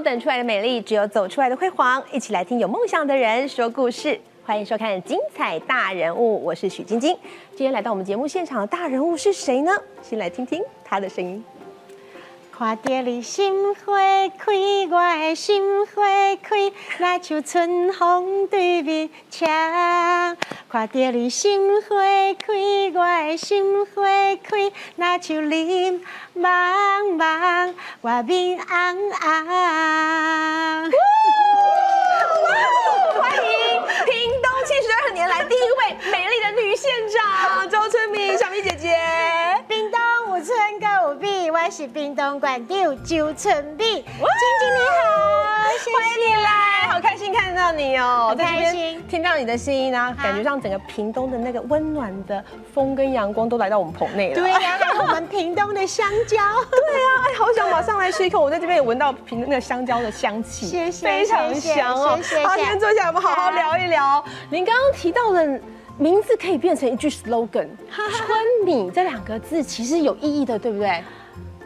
等出来的美丽，只有走出来的辉煌。一起来听有梦想的人说故事，欢迎收看《精彩大人物》，我是许晶晶。今天来到我们节目现场的大人物是谁呢？先来听听他的声音。看到你心花开，我的心花开，那像春风对面车。看到你心花开，我的心花开，那像林茫茫，我面红红。欢迎屏东七十二年来第一位美丽的女县长周春敏小咪姐姐。屏东有春有美，我是屏东县长周春美。晶晶你好，谢谢欢迎你来，好开心看到你哦！很开在这边心听到你的声音呢，感觉上整个屏东的那个温暖的风跟阳光都来到我们棚内了。对呀、还有我们屏东的香蕉。对啊，哎，好想马上来吃一口。我在这边也闻到屏那个香蕉的香气，谢谢非常香哦。谢谢好，今天坐下来，我们好好聊一聊。您刚刚提到的名字可以变成一句 slogan，春米这两个字其实有意义的，对不对？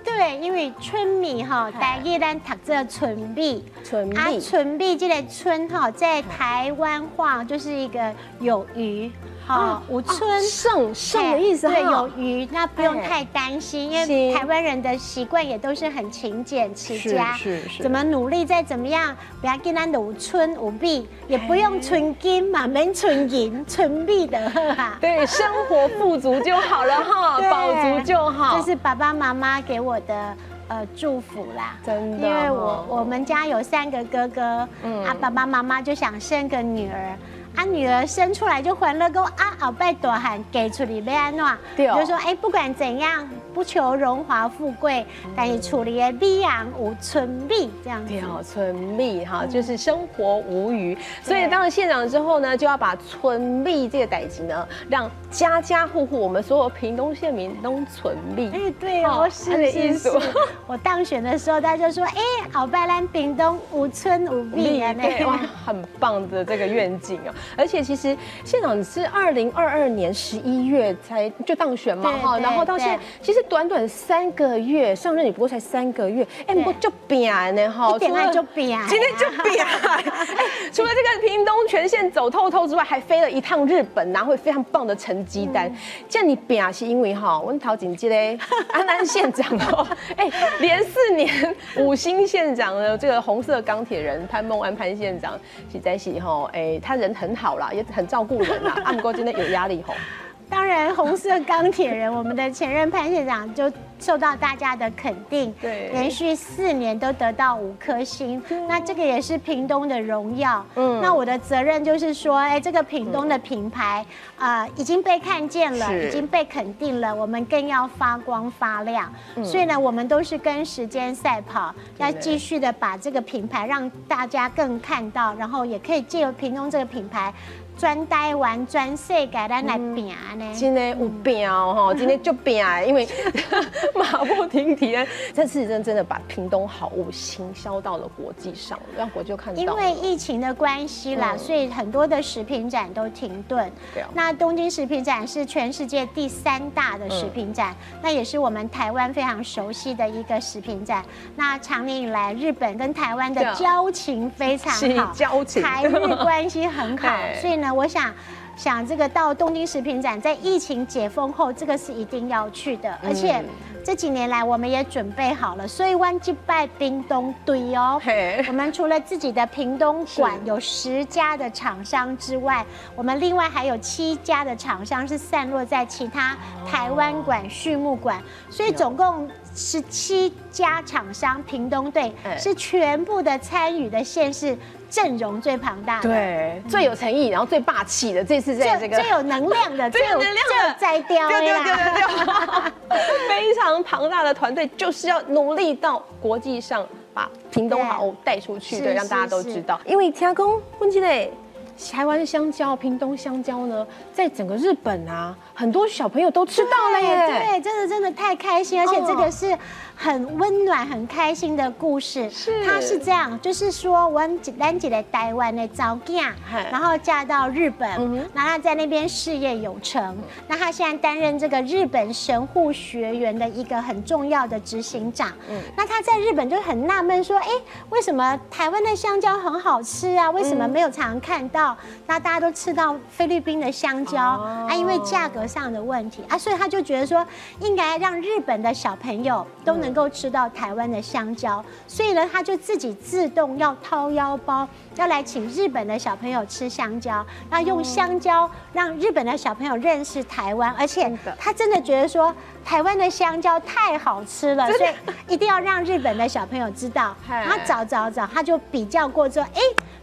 对，因为春米哈，大家咱读这春米，啊，春米，春米这个春哈，在台湾话就是一个有余，哈，五春。盛盛的意思哈，对，有余，那不用哎太担心，因为台湾人的习惯也都是很勤俭持家，是是是怎么努力再怎么样，不要跟咱有春五币，也不用存金嘛，免存银，存币的哈。对，生活富足就好了哈，对饱足就好。这是爸爸妈妈给我的呃祝福啦。真的因为我哦我们家有三个哥哥，嗯啊爸爸妈妈就想生个女儿。啊，女儿生出来就欢乐够啊，后拜大汉给出里要安怎？对哦就说哎，不管怎样，不求荣华富贵，但是处理的美养有春美这样子。对哦，春蜜哈，就是生活无余。所以当了县长之后呢，就要把春蜜这个代词呢，让家家户户我们所有屏东县民都存蜜。哎，对哦哦，是按你意是思是。我当选的时候，他就说，哎，好拜咱屏东无春有美啊，对哇，很棒的这个愿景哦！而且其实县长是二零二二年十一月才就当选嘛哈，然后到现在其实短短三个月上任也不过才三个月，哎，不过就扁呢哈，一点爱就扁今天就扁。哎除了这个屏东全线走透透之外，还飞了一趟日本，拿回非常棒的成绩单。嗯这样你扁是因为哈，我们陶景基嘞，安南县长哦，哎，连四年五星县长的这个红色钢铁人潘孟安潘县长，实在是哈，哎，他人很好啦，也很照顾人啦，啊，不过今天有压力吼。当然，红色钢铁人，我们的前任潘县长就受到大家的肯定，对连续四年都得到五颗星，那这个也是屏东的荣耀。嗯嗯，那我的责任就是说，哎，这个屏东的品牌啊、已经被看见了，已经被肯定了，我们更要发光发亮。嗯所以呢，我们都是跟时间赛跑，要继续的把这个品牌让大家更看到，然后也可以借由屏东这个品牌。专台湾、专世界，咱来拼呢。今天有拼哦，哈，今天就变哎，因为 马不停蹄，这次真真的把屏东好物行销到了国际上，让国际看到。因为疫情的关系啦，嗯所以很多的食品展都停顿。对啊那东京食品展是全世界第三大的食品展，那也是我们台湾非常熟悉的一个食品展。那长年以来，日本跟台湾的交情非常是好，交情台日关系很好，所以呢，我想。想这个到东京食品展，在疫情解封后，这个是一定要去的，而且嗯。这几年来我们也准备好了，所以湾击拜冰东堆哦，我们除了自己的屏东馆有十家的厂商之外，我们另外还有七家的厂商是散落在其他台湾馆、畜牧馆，所以总共十七家厂商，屏东队哎是全部的参与的县市阵容最庞大的。对最有诚意，然后最霸气的，这次在这个最 最有能量的，最有能量的摘雕的对对对。对对，非常庞大的团队，就是要努力到国际上把屏东好物带出去，是对，让大家都知道。因为听讲，问题嘞。台湾香蕉、屏东香蕉呢，在整个日本啊，很多小朋友都吃到了耶。对，真的真的太开心，而且这个是很温暖、很开心的故事。是她是这样，就是说我兰姐在台湾的早嫁嗨，然后嫁到日嗯本哼，然后她在那边事业有成。那她现在担任这个日本神户学园的一个很重要的执行长。嗯那她在日本就很纳闷说，哎，为什么台湾的香蕉很好吃啊？为什么没有常常看到？那大家都吃到菲律宾的香蕉哦啊，因为价格上的问题啊，所以他就觉得说，应该让日本的小朋友都能够吃到台湾的香蕉，所以呢，他就自己自动要掏腰包，要来请日本的小朋友吃香蕉，要用香蕉让日本的小朋友认识台湾，而且他真的觉得说，台湾的香蕉太好吃了，所以一定要让日本的小朋友知道。嗨然后找找找，他就比较过之后，哎。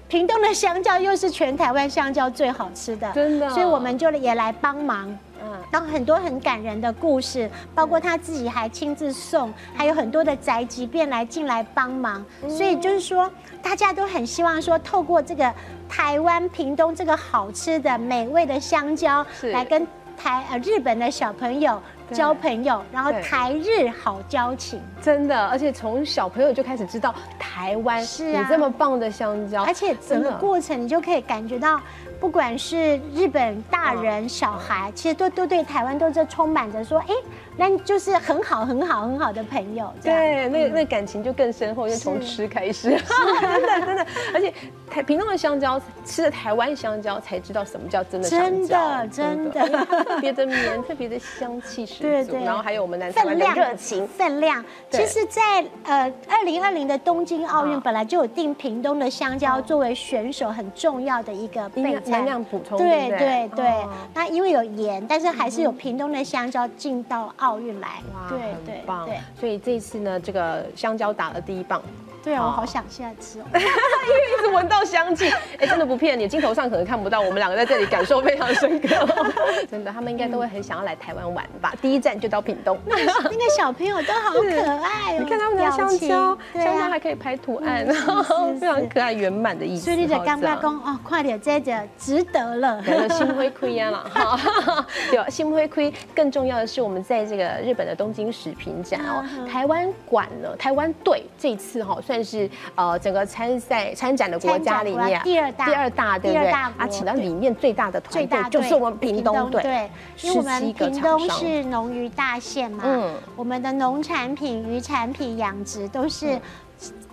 屏东的香蕉又是全台湾香蕉最好吃的，真的所以我们就也来帮忙。嗯，当很多很感人的故事，包括他自己还亲自送，还有很多的宅急便来进来帮忙，所以就是说，大家都很希望说，透过这个台湾屏东这个好吃的美味的香蕉是，来跟台呃日本的小朋友交朋友，然后台日好交情。真的，而且从小朋友就开始知道台湾有这么棒的香蕉，而且整个过程你就可以感觉到，不管是日本大人、小孩，其实都都对台湾都是充满着说，哎，那就是很好、很好、很好的朋友。对，那那感情就更深厚，就从吃开始，真的真的，而且台屏东的香蕉，吃了台湾香蕉才知道什么叫真的香蕉，真的特别的绵，特别的香气十足，对对。然后还有我们南台湾的分量热情，分量。其实在，呃二零二零的东京奥运啊。本来就有定屏东的香蕉作为选手很重要的一个备餐能量补充，对对对？哦，那因为有盐，但是还是有屏东的香蕉进到奥运来。哇，对很对棒。对，所以这次呢，这个香蕉打了第一棒，对啊，我好好想现在吃哦。一直闻到香气，哎，真的不骗你，镜头上可能看不到，我们两个在这里感受非常深刻，真的，他们应该都会很想要来台湾玩吧？第一站就到屏东。那个小朋友都好可爱哦，你看他们的香蕉，啊香蕉还可以拍图案，非常可爱圆满的意思。所以你就刚刚好讲哦，快点这个值得了。心灰亏呀了哈，对，心灰亏。更重要的是，我们在这个日本的东京食品展哦嗯，台湾馆呢，台湾队这一次哈算是呃整个参赛参展的国家里面第二大第二大，对不对？啊，请到里面最大的团队就是我们屏东队，对，因为我们屏东是农渔大县嘛，嗯。我们的农产品、渔产品、养殖都是。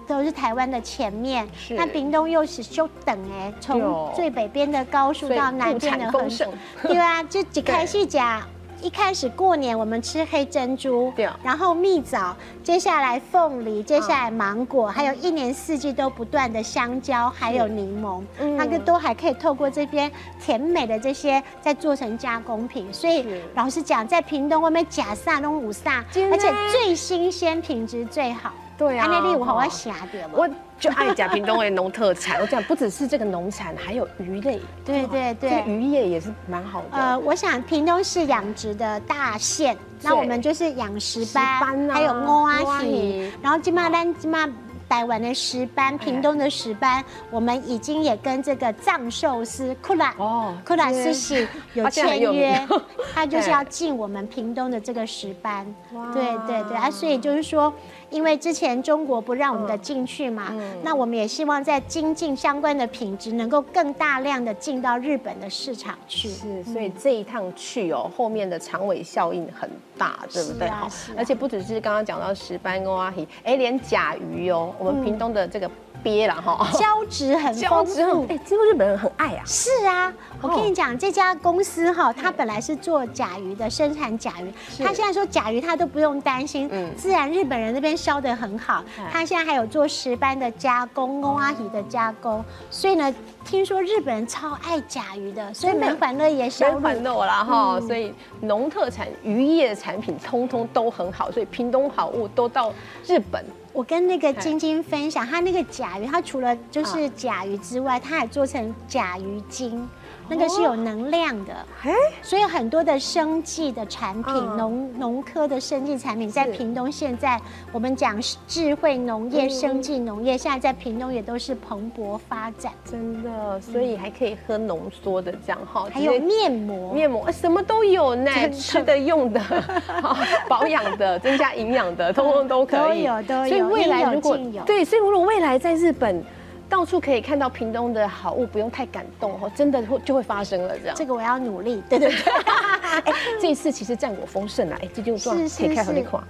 都是台湾的前面，是。那屏东又是就等哎，从最北边的高速到南边的横丰盛，对啊，就只开始讲。一开始过年我们吃黑珍珠，对。啊然后蜜枣，接下来凤梨，接下来芒果，还有一年四季都不断的香蕉，还有柠檬，嗯。那个都还可以透过这边甜美的这些再做成加工品。所以老实讲，在屏东外面假萨东五萨，而且最新鲜，品质最好。对啊安内利我好哦爱写点我就爱甲屏东的农特产。我讲不只是这个农产，还有鱼类，对对这个对。渔业也是蛮好的。呃，我想屏东是养殖的大县，那我们就是养石斑，还有欧阿喜，然后今嘛咱今嘛台湾的石斑，屏东的石斑，我们已经也跟这个藏寿司库拉哦库拉斯喜有签约，他就是要进我们屏东的这个石斑。哇。对对对。啊，所以就是说，因为之前中国不让我们的进去嘛，嗯。那我们也希望在精进相关的品质，能够更大量的进到日本的市场去。是，所以这一趟去哦，后面的长尾效应很大，对不对？好啊。啊而且不只是刚刚讲到石斑跟阿姨，哎，连甲鱼哦，我们屏东的这个鳖啦哈，胶质很丰富，。哎，几乎日本人很爱啊。是啊，我跟你讲，这家公司哈，它本来是做甲鱼的，生产甲鱼。它现在说甲鱼它都不用担心，嗯自然日本人那边销的很好哎。它现在还有做石斑的加工，公阿姨的加工。所以呢，听说日本人超爱甲鱼的，所以真的门环乐也销全路。啦哈，嗯所以农特产、渔业产品通通都很好，所以屏东好物都到日本。我跟那个晶晶分享，他那个甲鱼，它除了就是甲鱼之外，他还做成甲鱼精。那个是有能量的。哎，所以很多的生技的产品，嗯农农科的生技产品，在屏东现在我们讲智慧农业、嗯生技农业，现在在屏东也都是蓬勃发展。真的，所以还可以喝浓缩的这样哈，还有面膜，面膜，呃什么都有呢，吃的、用的、好保养的、增加营养的，通通都可以。都有都有所以未来如果对，所以如果未来在日本。到处可以看到屏东的好物，不用太感动哦，真的会就会发生了这样。这个我要努力。对对对，哎，这一次其实战果丰盛啊，哎，这就状是是可以开合力是款。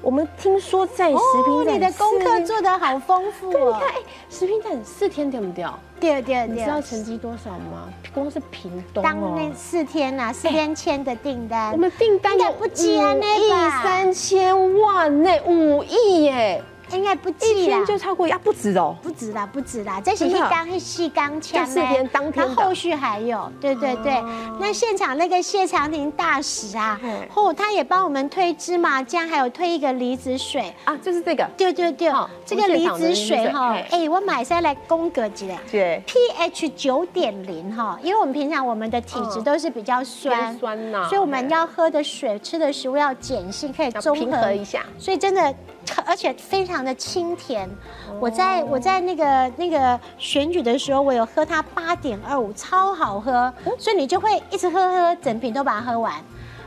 我们听说在食哦，品展，你的功课做得好丰富对，你哦看，。哎，食品展四天掉不掉？对对你知道，成绩多少吗？光是屏东当哦那四天呐，四天签的订单，我们订单有应该不接啊五那三千万呢，五亿耶，应该不一记啦天。就超过啊，不止哦。不止啦，不止啦，这是一缸一细缸枪这四天当天后续还有，对对对。哦那现场那个谢长廷大使啊嗯，哦，他也帮我们推芝麻酱，还有推一个离子水。啊，就是这个，对对对好，这个离子水哈哎，我买下来供格级的对，pH 九点零哈，因为我们平常我们的体质嗯都是比较酸偏，酸呐，所以我们要喝的水、吃的食物要碱性，可以要中和一下。所以真的，而且非常的清甜。哦我在我在那个那个选举的时候，我有喝它八点二五，超好喝，所以你就会一直喝喝，整瓶都把它喝完。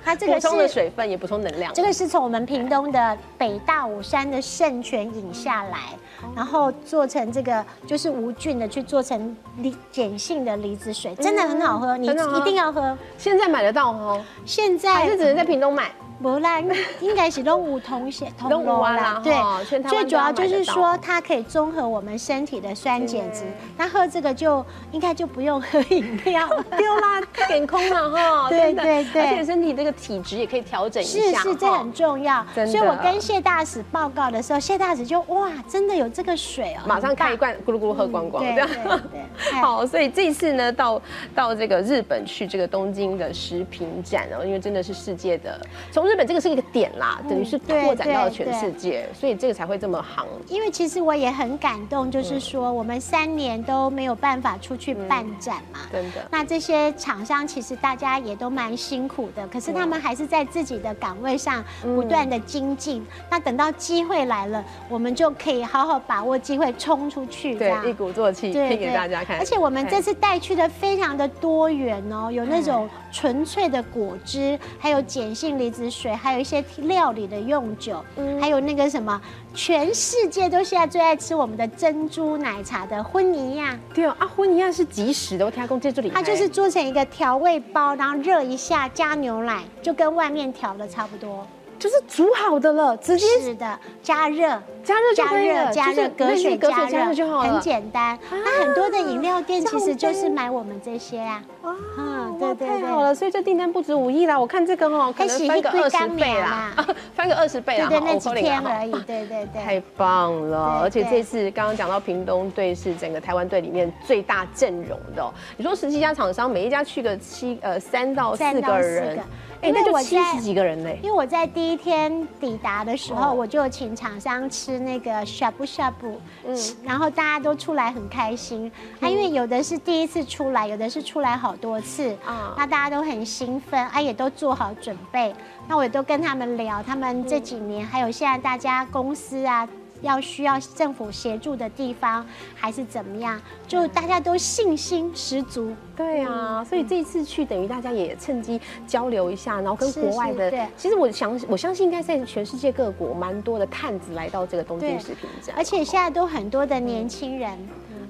它这个补充的是。水分也补充能量，这个是从我们屏东的北大武山的圣泉引下来，哦然后做成这个就是无菌的去做成离碱性的梨子水，真的很好喝，你一定要喝。现在买得到哦，现在还是只能在屏东买？不啦，应该是都五同血同都有楼啊啦对最主要就是说它可以综合我们身体的酸碱值对。那喝这个就应该就不用喝饮料了。丢啦，点空了哈，对对对而且身体这个体质也可以调整一下，是是，这很重要。所以我跟谢大使报告的时候，谢大使就哇，真的有这个水哦，马上很棒开一罐咕噜咕噜喝光光，嗯。对对对 好，所以这一次呢，到到这个日本去这个东京的食品展哦，因为真的是世界的，从日本这个是一个点啦，等于是对拓展到了全世界，所以这个才会这么行。因为其实我也很感动，就是说我们三年都没有办法出去办展嘛。真的，那这些厂商其实大家也都蛮辛苦的，可是他们还是在自己的岗位上不断的精进。那等到机会来了，我们就可以好好把握机会，冲出去，这样，对一鼓作气拼给大家看。而且我们这哎次带去的非常的多元哦，有那种纯粹的果汁，还有碱性离子水，还有一些料理的用酒，嗯还有那个什么，全世界都现在最爱吃我们的珍珠奶茶的婚尼亚。对哦，啊婚尼亚是即食的，我听他公这里它就是做成一个调味包，然后热一下加牛奶，就跟外面调的差不多。就是煮好的了，直接是的，加热。加热就加热加热，就是隔水隔水加加热热就好了，很简单。那很多的饮料店其实就是买我们这些啊。哇嗯哇对对对太好了，所以这订单不止五亿啦，我看这个哈，可能翻个二十倍啦，翻个二十倍啦，对那几天而已。对对对。太棒了！而且这次刚刚讲到屏东队是整个台湾队里面最大阵容的、哦。你说十几家厂商，每一家去个七呃三到四个人，哎、那就七十几个人嘞。因为我在第一天抵达的时候，哦我就请厂商吃那个 shabu shabu，嗯然后大家都出来很开心。啊，因为有的是第一次出来，有的是出来好多次，啊那大家都很兴奋，啊，也都做好准备。那我也都跟他们聊，他们这几年还有现在大家公司啊。要需要政府协助的地方，还是怎么样？就大家都信心十足。对啊，所以这一次去等于大家也趁机交流一下，然后跟是国外的是对，其实我想我相信应该在全世界各国蛮多的探子来到这个东京对食品展，而且现在都很多的年轻人，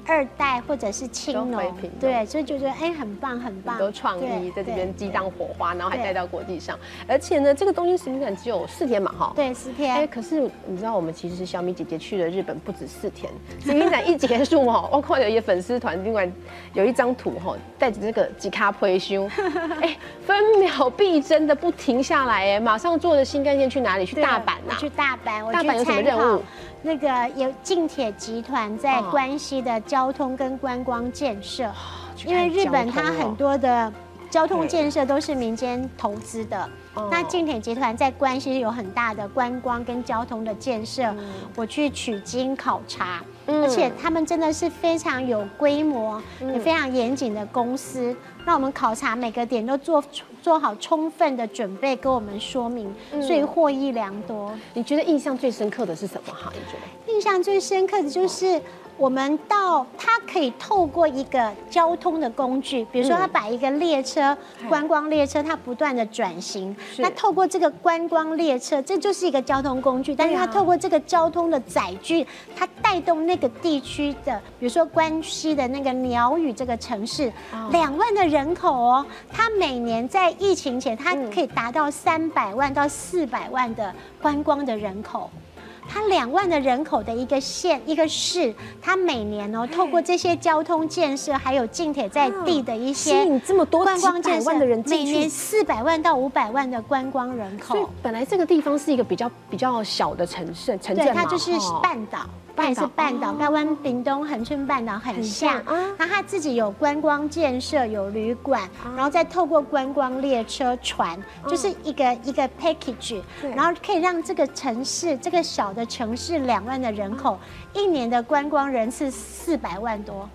二代或者是青都农回对，所以就觉得哎很棒很棒，很多创意在这边激荡火花，然后还对带到国际上。而且呢，这个东京食品展只有四天嘛，哈。对四天哎，天，可是你知道，我们其实小米姐姐去了日本不止四天，食品展一结束哦，我看有一个粉丝团，另外有一张图哈，带着这个吉卡推胸，哎，分秒必争的不停下来，哎，马上坐着新干线去哪里？去大阪呐、我去大阪，我去大阪有什么任务那个有近铁集团在哦关西的交通跟观光建设，因为日本它很多的交通建设都是民间投资的。那近铁集团在关西有很大的观光跟交通的建设，我去取经考察，而且他们真的是非常有规模、也非常严谨的公司。那我们考察每个点都做做好充分的准备，跟我们说明，所以获益良多。你觉得印象最深刻的是什么哈？你觉得印象最深刻的就是。我们到它可以透过一个交通的工具，比如说它把一个列车观光列车，它不断的转型，那透过这个观光列车，这就是一个交通工具，但是它透过这个交通的载具，它带动那个地区的，比如说关西的那个鸟语这个城市，两万的人口哦，它每年在疫情前，它可以达到三百万到四百万的观光的人口。它两万的人口的一个县一个市，它每年哦，透过这些交通建设，还有近铁在地的一些吸引这么多观光建设的人每年四百万到五百万的观光人口。本来这个地方是一个比较比较小的城市城镇它就是半岛。也是半岛，台湾屏东恒春半岛很像。那它自己有观光建设，有旅馆，然后再透过观光列车船，就是一个一个 package，然后可以让这个城市，这个小的城市两万的人口，一年的观光人次四百万多。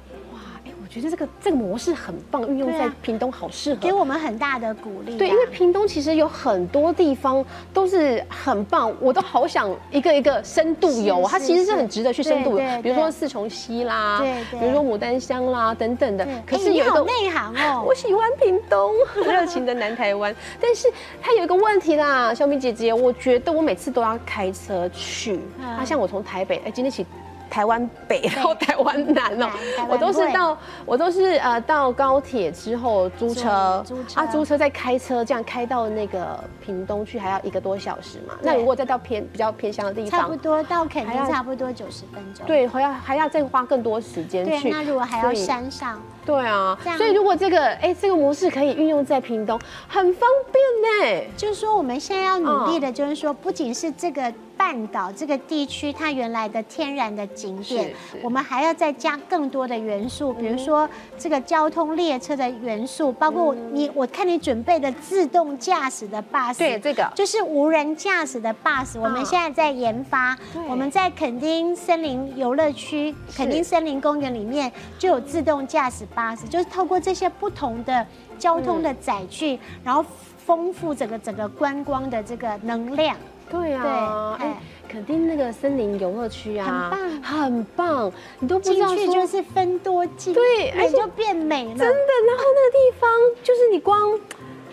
觉得这个这个模式很棒，运用在屏东好适合，给我们很大的鼓励。对，因为屏东其实有很多地方都是很棒，我都好想一个一个深度游，它其实是很值得去深度游。比如说四重溪啦，对，比如说牡丹乡啦等等的。可是有一个内行哦，我喜欢屏东，热情的南台湾。但是它有一个问题啦，小米姐姐，我觉得我每次都要开车去。啊，像我从台北，哎，今天起。台湾北到台湾南哦，我都是到我都是呃到高铁之后租车，啊租车再开车这样开到那个屏东去，还要一个多小时嘛。那如果再到偏比较偏乡的地方，差不多到垦丁差不多九十分钟。对，还要还要再花更多时间去。那如果还要山上，对啊，所以如果这个哎这个模式可以运用在屏东，很方便呢。就是说我们现在要努力的，就是说不仅是这个。半岛这个地区，它原来的天然的景点，我们还要再加更多的元素，比如说这个交通列车的元素，包括你，我看你准备的自动驾驶的 bus，对，这个。就是无人驾驶的 bus，我们现在在研发，我们在垦丁森林游乐区、垦丁森林公园里面就有自动驾驶 bus，就是透过这些不同的交通的载具，然后丰富整个整个观光的这个能量。对啊，对哎，肯定那个森林游乐区啊，很棒，很棒，你都进去就是分多季，对，而且就变美了，真的。然后那个地方就是你光，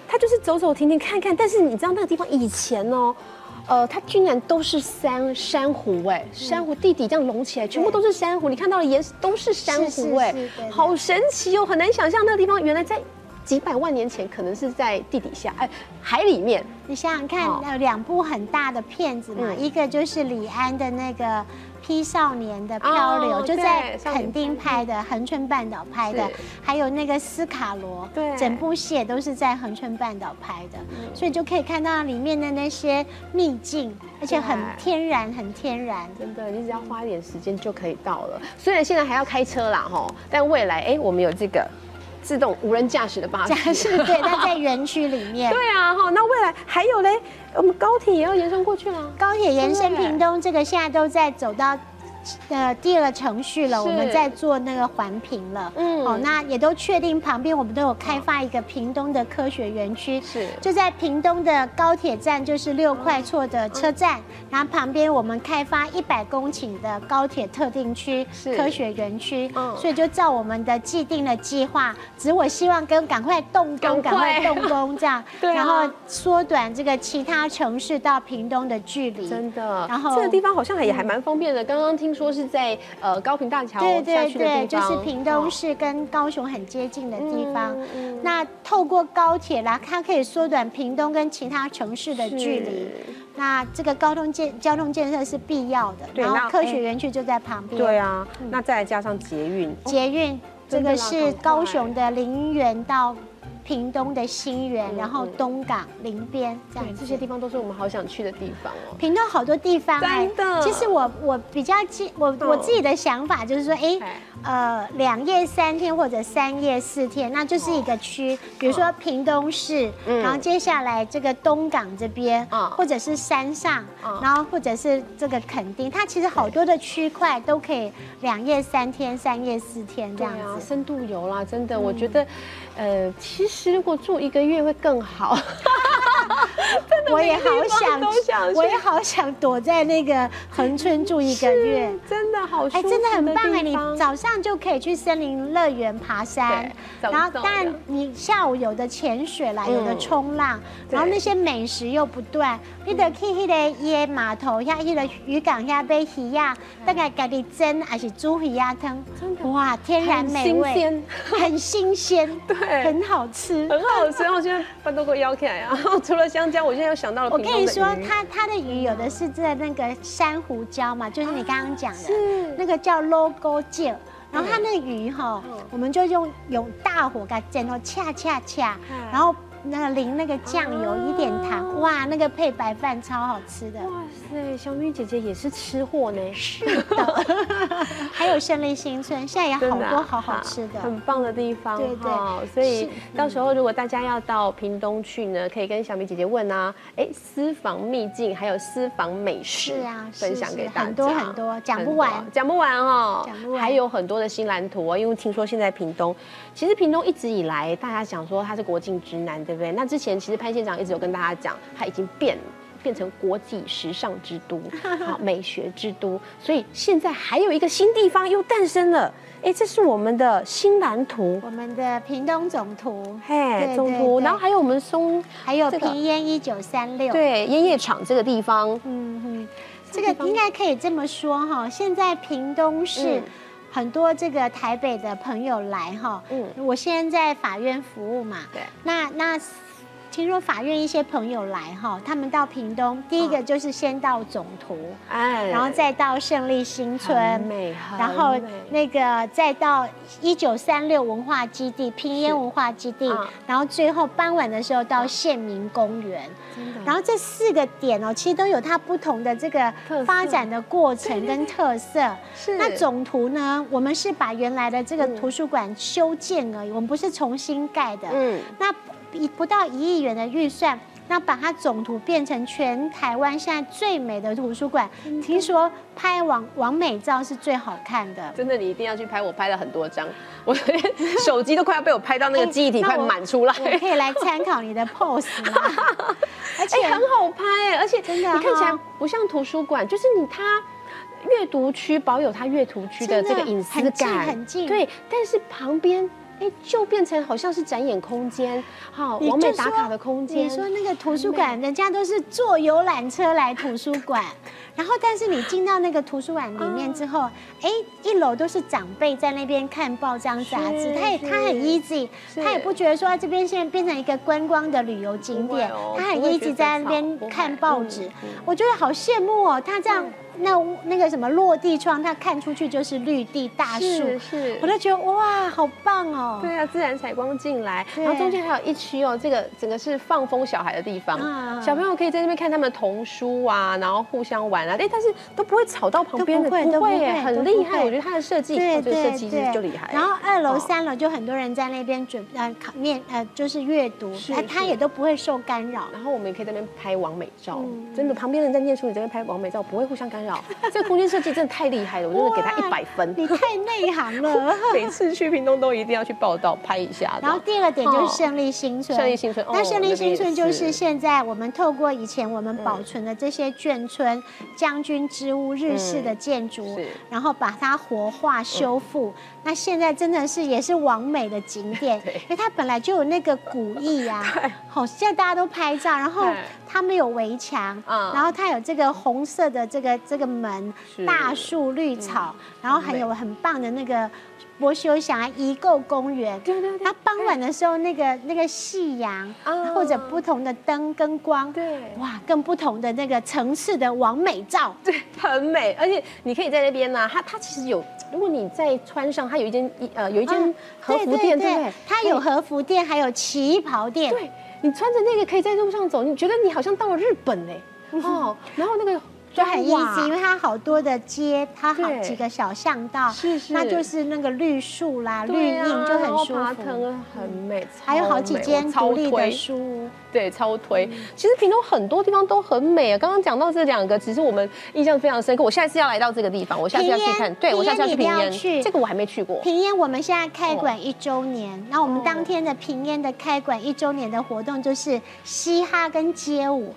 它就是走走停停看看，但是你知道那个地方以前哦，呃，它居然都是珊珊瑚哎，珊瑚地底这样隆起来，全部都是珊瑚，你看到的颜色都是珊瑚哎，好神奇哦，很难想象那个地方原来在。几百万年前可能是在地底下，哎，海里面。你想想看，有两部很大的片子嘛，一个就是李安的那个《P 少年的漂流》，就在垦丁拍的，横春半岛拍的，还有那个斯卡罗，对，整部戏也都是在横春半岛拍的，所以就可以看到里面的那些秘境，而且很天然，很天然。真的，你只要花一点时间就可以到了。虽然现在还要开车啦，哈，但未来，哎，我们有这个。自动无人驾驶的巴士，对，它在园区里面。对啊，哈，那未来还有嘞，我们高铁也要延伸过去了。高铁延伸屏东，这个现在都在走到。呃，第二个程序了，我们在做那个环评了，嗯，哦，那也都确定旁边我们都有开发一个屏东的科学园区，是。就在屏东的高铁站，就是六块厝的车站，然后旁边我们开发一百公顷的高铁特定区科学园区，嗯，所以就照我们的既定的计划，只我希望跟赶快动工，赶快。动工这样，对，然后缩短这个其他城市到屏东的距离，真的，然后这个地方好像也还蛮方便的，刚刚听。说是在呃高平大桥下去的地方，就是屏东市跟高雄很接近的地方。那透过高铁啦，它可以缩短屏东跟其他城市的距离。那这个交通建交通建设是必要的，然后科学园区就在旁边。对啊，那再加上捷运，捷运这个是高雄的林园到。屏东的新园，然后东港、林边这样这些地方都是我们好想去的地方哦。屏东好多地方哎真的。其实我我比较记我我自己的想法就是说，哎哎，呃，两夜三天或者三夜四天，那就是一个区，比如说屏东市，嗯然后接下来这个东港这边嗯，或者是山上嗯，然后或者是这个垦丁，它其实好多的区块都可以两夜三天、三夜四天这样子。深度游啦，真的，我觉得，呃，其实如果住一个月会更好。我也好想想，我也好想躲在那个恒春住一个月。真的好哎，真的很棒哎！你早上就可以去森林乐园爬山然后但你下午有的潜水啦，有的嗯冲浪，然后那些美食又不断，你得去那个椰码头遐那个渔港遐买鱼呀，大概家己蒸还是煮鱼呀汤，哇，天然美味新鲜，很新鲜，对很好吃。很好吃。然后我现在饭都给我咬起来啊！除了香蕉，我现在又想到了我跟你说，鱼。它它的鱼有的是在那个珊瑚礁嘛，就是你刚刚讲的是。那个叫 logo 礁，然后它那个鱼哈嗯，我们就用用大火给它煎到恰恰恰嗯，然后那个淋那个酱油一点哦糖，哇，那个配白饭超好吃的。哇塞，小米姐姐也是吃货呢，是的，还有胜利新村，现在也好多好好吃的。很棒的地方。对对。哈。所以到时候如果大家要到屏东去呢，可以跟小米姐姐问啊，哎，私房秘境还有私房美食，是啊分享给大家，很多很多讲不完。讲不完哦，讲不完。还有很多的新蓝图哦，因为听说现在屏东，其实屏东一直以来大家想说它是国境之南，对不对？那之前其实潘县长一直有跟大家讲，他已经变了。变成国际时尚之都，好 美学之都，所以现在还有一个新地方又诞生了。哎，这是我们的新蓝图，我们的屏东总图，嘿，对对中图，然后还有我们松还有这个平烟一九三六，对烟叶厂这个地方，嗯哼，这这个应该可以这么说哈。现在屏东市嗯很多这个台北的朋友来哈，嗯我现在在法院服务嘛，对，那那。听说法院一些朋友来哈，他们到屏东，第一个就是先到总图，哎。然后再到胜利新村，很美，然后那个再到一九三六文化基地、平烟文化基地嗯，然后最后傍晚的时候到县民公园。真的。然后这四个点哦，其实都有它不同的这个发展的过程跟特色。是。那总图呢，我们是把原来的这个嗯。图书馆修建而已，我们不是重新盖的。嗯。那一不到一亿元的预算，那把它总图变成全台湾现在最美的图书馆。听说拍完完美照是最好看的。真的你一定要去拍，我拍了很多张，我手机都快要被我拍到那个 记忆体快满出来。我可以来参考你的 pose 吗？而且 哎、很好拍哎，而且真的你看起来不像图书馆，就是你它阅读区保有它阅读区的这个隐私很近感，很近对，但是旁边。哎，就变成好像是展演空间，好，完美打卡的空间。你说那个图书馆，人家都是坐游览车来图书馆，然后但是你进到那个图书馆里面之后，哎，一楼都是长辈在那边看报章杂志，他也他很 easy，他也不觉得说这边现在变成一个观光的旅游景点哦，他很 easy 在那边看报纸。嗯嗯，我觉得好羡慕哦，他这样那那个什么落地窗，他看出去就是绿地大树。是，是。我，都觉得哇，好棒哦。对啊，自然采光进来，然后中间还有一区哦，这个整个是放风小孩的地方，啊。小朋友可以在那边看他们童书啊，然后互相玩啊，哎，但是都不会吵到旁边的，都不会都不会很厉害，我觉得它的设计，对对计对，就厉害。然后二楼、哦三楼就很多人在那边准呃考念呃就是阅读，是他他也都不会受干扰。然后我们也可以在那边拍完美照，嗯真的，旁边人在念书，你在那边拍完美照不会互相干扰。这个空间设计真的太厉害了，我真的给他一百分。你太内行了。每次去屏东都一定要去报道拍一下。然后第二个点就是胜利新村，胜利新村哦那胜利新村就是现在我们透过以前我们保存的这些眷村、将军之屋、日式的建筑是，然后把它活化修复。那现在真的是也是完美的景点，因为它本来就有那个古意啊。好，现在大家都拍照，然后对。他们有围墙，嗯。然后它有这个红色的这个这个门，大树绿草，然后还有很棒的那个博修祥遗构公园。对对对它傍晚的时候，那个那个夕阳啊，或者不同的灯跟光，对哇，更不同的那个层次的完美照。对，很美，而且你可以在那边呢、它它其实有，如果你在穿上，它有一间一呃有一间啊和服店，对不对？它有和服店，还有旗袍店。对你穿着那个可以在路上走，你觉得你好像到了日本呢、哦，然后那个就很砖瓦 easy，因为它好多的街，它好几个小巷道，是是那就是那个绿树啦、绿荫就很舒服。爬藤很美，还有好几间独立的书屋，对，超推。其实屏东很多地方都很美啊。刚刚讲到这两个，其实我们印象非常深刻。我下次要来到这个地方，我下次要去看。对，我下次要去平平烟。去这个我还没去过。平烟我们现在开馆一周年，那我们哦当天的平烟的开馆一周年的活动就是嘻哈跟街舞。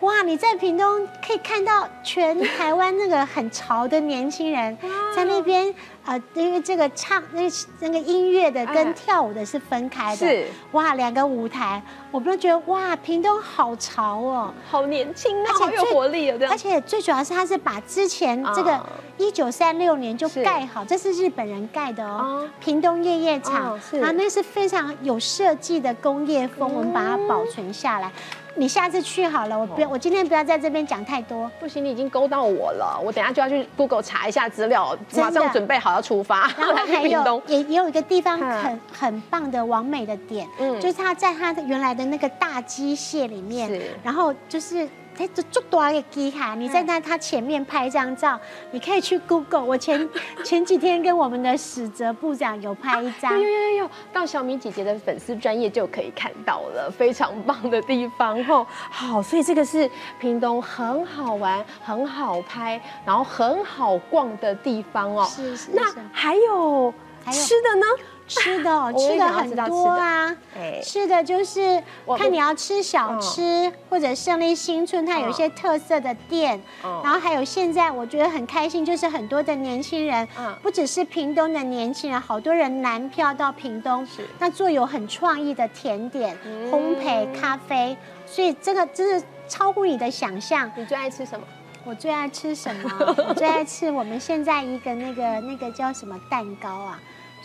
哇！你在屏东可以看到全台湾那个很潮的年轻人 在那边，呃，因为这个唱那那个音乐的哎跟跳舞的是分开的，是哇，两个舞台，我们都觉得哇，屏东好潮哦。好年轻啊，而且好有活力哦，而。且最主要是，它是把之前这个啊一九三六年就是盖好，这是日本人盖的哦啊，屏东夜夜场啊，那是非常有设计的工业风，我们把它保存下来。你下次去好了，我不要，我今天不要在这边讲太多。不行，你已经勾到我了，我等下就要去 Google 查一下资料，马上准备好要出发，然后还有。也也有一个地方嗯很很棒的完美的点，嗯就是它在它的原来的那个大机械里面是，然后就是。哎，这这多一个机卡，你在那它前面拍一张照，你可以去 Google。我前 前几天跟我们的史哲部长有拍一张有，有有有有，到小米姐姐的粉丝专业就可以看到了，非常棒的地方哦。好，所以这个是屏东很好玩、很好拍，然后很好逛的地方哦。那是是是还有还有吃的呢？吃的哦，吃的很多啊。哎，吃的就是看你要吃小吃，或者胜利新村，它有一些特色的店，嗯然后还有现在我觉得很开心，就是很多的年轻人嗯，不只是屏东的年轻人，好多人南漂到屏东，那做有很创意的甜点、嗯烘焙、咖啡，所以这个真的超乎你的想象。你最爱吃什么？我最爱吃什么？我最爱吃我们现在一个那个那个叫什么蛋糕啊？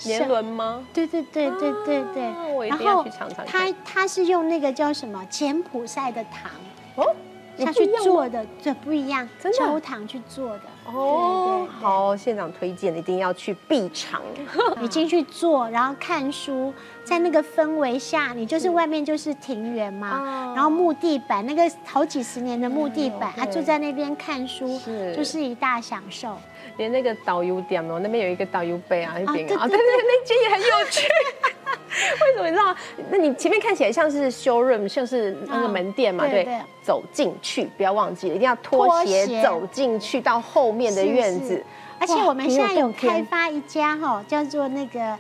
年轮吗？对对对对对对，啊我一定要去尝尝看。它它是用那个叫什么？柬埔寨的糖。哦，有下去做的，这不一样，真的？焦糖去做的。哦，好，县长推荐，一定要去必尝。你进去做，然后看书，在那个氛围下，你就是外面就是庭园嘛哦，然后木地板那个好几十年的木地板，啊，坐在那边看书，就是一大享受。连那个导游点哦，那边有一个导游杯啊，那边啊，对对那间也很有趣。为什么你知道？那你前面看起来像是 showroom，像是那个门店嘛，对走进去不要忘记了，一定要脱鞋走进去到后面的院子。而且我们现在有开发一家哈，叫做那个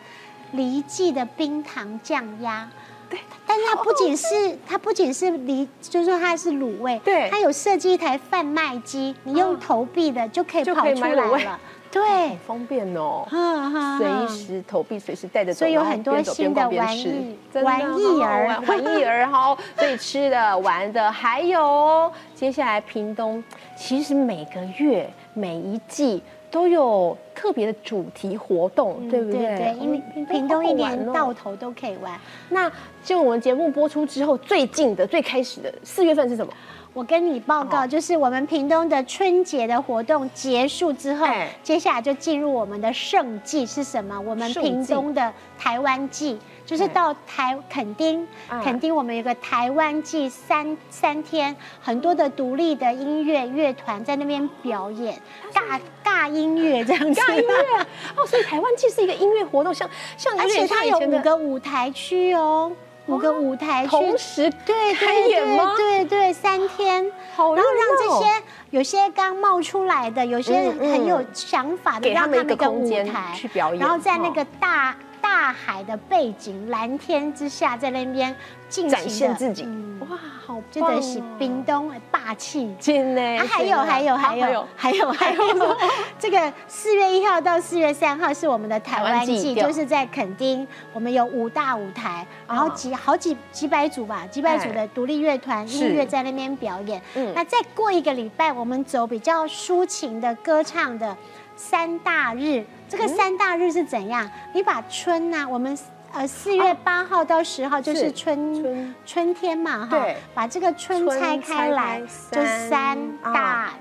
离记的冰糖酱鸭。对，但是它不仅是它不仅是离，就是说它是卤味，对。它有设计一台贩卖机，你用投币的就可以跑出来买卤味。了。对。好，方便哦。哈哈随时投币，随时带着走，所以有很多新的玩意玩意儿。玩玩意儿好，所以吃的、玩的，还有哦接下来屏东，其实每个月、每一季都有特别的主题活动，对不对？嗯对，因为哦屏东一年到头都可以玩。那就我们节目播出之后，最近的、最开始的四月份是什么？我跟你报告，好。就是我们屏东的春节的活动结束之后哎，接下来就进入我们的盛季是什么？我们屏东的台湾季，就是到台垦丁，嗯垦丁我们有个台湾季三三天，很多的独立的音乐乐团在那边表演，尬尬音乐这样子。尬音乐？哦，所以台湾季是一个音乐活动，像像而且它有五个舞台区哦，五个舞台去，同时对开对对演吗？对对，三天。好然后让这些有些刚冒出来的，有些很有想法的，让他们一个舞台去表演然后在那哦个大大大海的背景，蓝天之下，在那边尽情展现自己，嗯。哇，好棒、哦！真的是冰冻的霸气。真的、啊，还有还有还有 还有。还有，这个四月一号到四月三号是我们的台湾季，就是在垦丁，我们有五大舞台，然后几好几几百组吧，几百组的独立乐团音乐在那边表演。嗯，那再过一个礼拜，我们走比较抒情的歌唱的三大日。这个三大日是怎样？你把春呐，我们。呃，四月八号到十号就是春春天嘛，哈，把这个春拆开来，就三大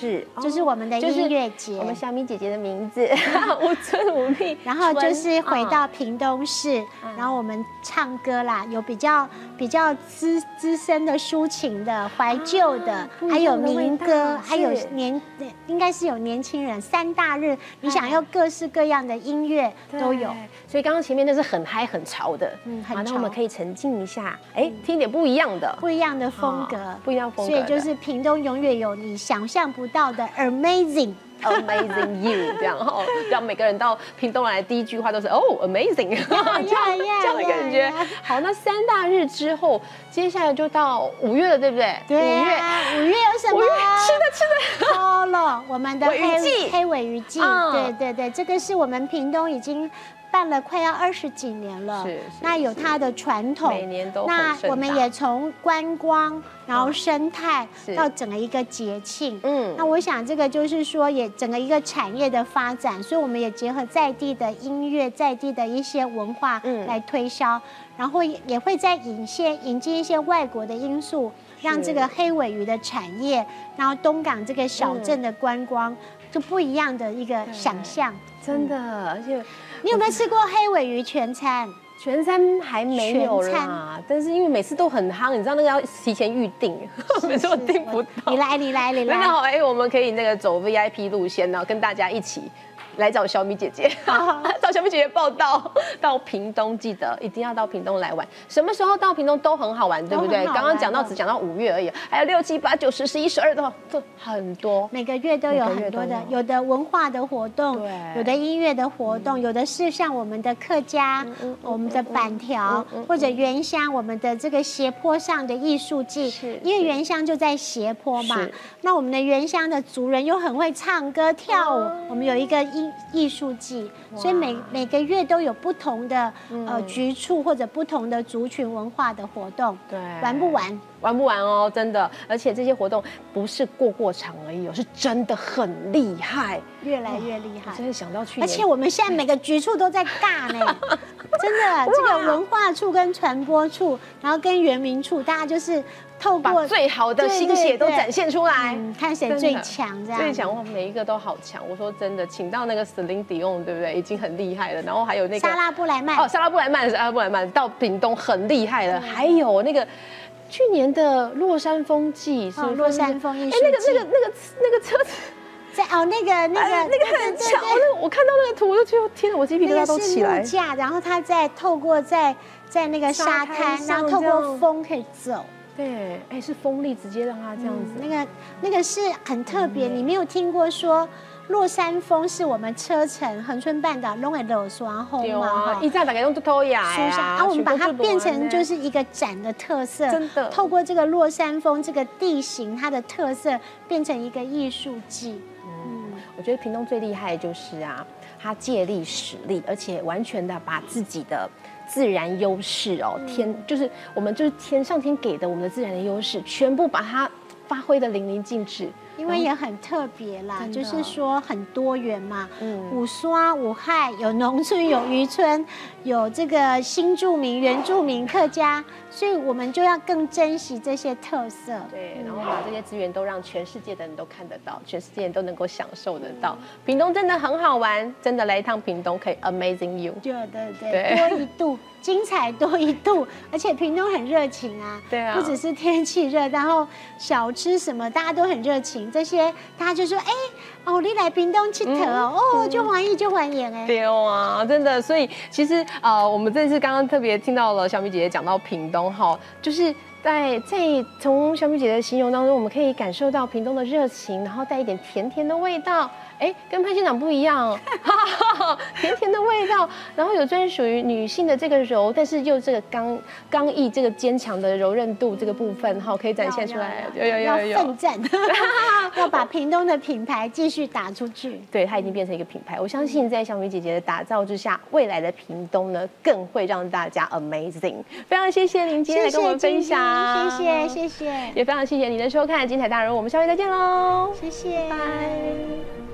日，就是我们的音乐节，我们小米姐姐的名字，五春无力，然后就是回到屏东市，然后我们唱歌啦，有比较比较资资深的抒情的、怀旧的，还有民歌，还有年应该是有年轻人，三大日，你想要各式各样的音乐都有，所以刚刚前面那是很。嗨，很潮的，嗯，好，那我们可以沉浸一下，哎，听点不一样的，不一样的风格，不一样风格，所以就是屏东永远有你想象不到的 amazing，amazing you 这样哈，让每个人到屏东来第一句话都是哦 amazing，这样这样的感觉。好，那三大日之后，接下来就到五月了，对不对？对，五月。五月有什么？吃的吃的，好了，我们的黑黑尾鱼季，对对对，这个是我们屏东已经。办了快要二十几年了，是那有它的传统，每年都那我们也从观光，然后生态到整个一个节庆，嗯，那我想这个就是说也整个一个产业的发展，所以我们也结合在地的音乐，在地的一些文化来推销，然后也也会在引些引进一些外国的因素，让这个黑尾鱼的产业，然后东港这个小镇的观光就不一样的一个想象，真的，而且。你有没有吃过黑尾鱼全餐？全餐还没有啦，但是因为每次都很夯，你知道那个要提前预定，每次我订不到。你来，你来，你来。那好，哎，我们可以那个走 VIP 路线呢，跟大家一起。来找小米姐姐，找小米姐姐报道。到屏东记得一定要到屏东来玩，什么时候到屏东都很好玩，对不对？刚刚讲到只讲到五月而已，还有六七八九十十一十二的，这很多，每个月都有很多的，有的文化的活动，有的音乐的活动，有的是像我们的客家，我们的板条或者原乡，我们的这个斜坡上的艺术季，因为原乡就在斜坡嘛。那我们的原乡的族人又很会唱歌跳舞，我们有一个艺艺术季，所以每每个月都有不同的呃局处或者不同的族群文化的活动。对，玩不玩？玩不玩哦？真的，而且这些活动不是过过场而已哦，是真的很厉害，越来越厉害。真的想到去年，而且我们现在每个局处都在尬呢，真的，这个文化处跟传播处，然后跟原民处，大家就是透过最好的心血都展现出来，看谁最强，这样最强哇，每一个都好强。我说真的，请到那个 Celine Dion，对不对？已经很厉害了。然后还有那个莎拉布莱曼，哦，莎拉布莱曼，莎拉布莱曼到屏东很厉害了。还有那个。去年的落山风季是落山风艺术哎，那个那个那个那个车子在哦，那个那个那个很巧，我看到那个图我就觉得天哪，我鸡皮疙瘩都起来。架，然后它在透过在在那个沙滩，然后透过风可以走。对，哎，是风力直接让它这样子。那个那个是很特别，你没有听过说。落山风是我们车城恒春半岛弄的落山风嘛？一站大概用偷呀，啊，我们把它变成就是一个展的特色，真的。透过这个落山风这个地形，它的特色变成一个艺术季。嗯，我觉得屏东最厉害的就是啊，它借力使力，而且完全的把自己的自然优势哦，天就是我们就是天上天给的我们的自然的优势，全部把它发挥的淋漓尽致。因为也很特别啦，就是说很多元嘛，嗯。五刷五害，有农村，有渔村，有这个新住民、原住民、客家，所以我们就要更珍惜这些特色。对，然后把这些资源都让全世界的人都看得到，全世界人都能够享受得到。屏东真的很好玩，真的来一趟屏东可以 amazing you。对对对，多一度。精彩多一度，而且屏东很热情啊，对啊，不只是天气热，然后小吃什么大家都很热情，这些大家就说，哎，哦，你来屏东吃头哦，哦，就欢迎就欢迎哎，对啊，真的，所以其实呃，我们这次刚刚特别听到了小米姐姐讲到屏东哈，就是在在从小米姐姐的形容当中，我们可以感受到屏东的热情，然后带一点甜甜的味道。哎，跟潘县长不一样，甜甜的味道，然后有专属于女性的这个柔，但是又这个刚刚毅、这个坚强的柔韧度这个部分，哈，可以展现出来。有有有要奋战，要把屏东的品牌继续打出去。对，它已经变成一个品牌。我相信在小米姐姐的打造之下，未来的屏东呢，更会让大家 amazing。非常谢谢您今天来跟我们分享，谢谢谢谢，也非常谢谢您的收看《精彩大人物》，我们下回再见喽，谢谢，拜。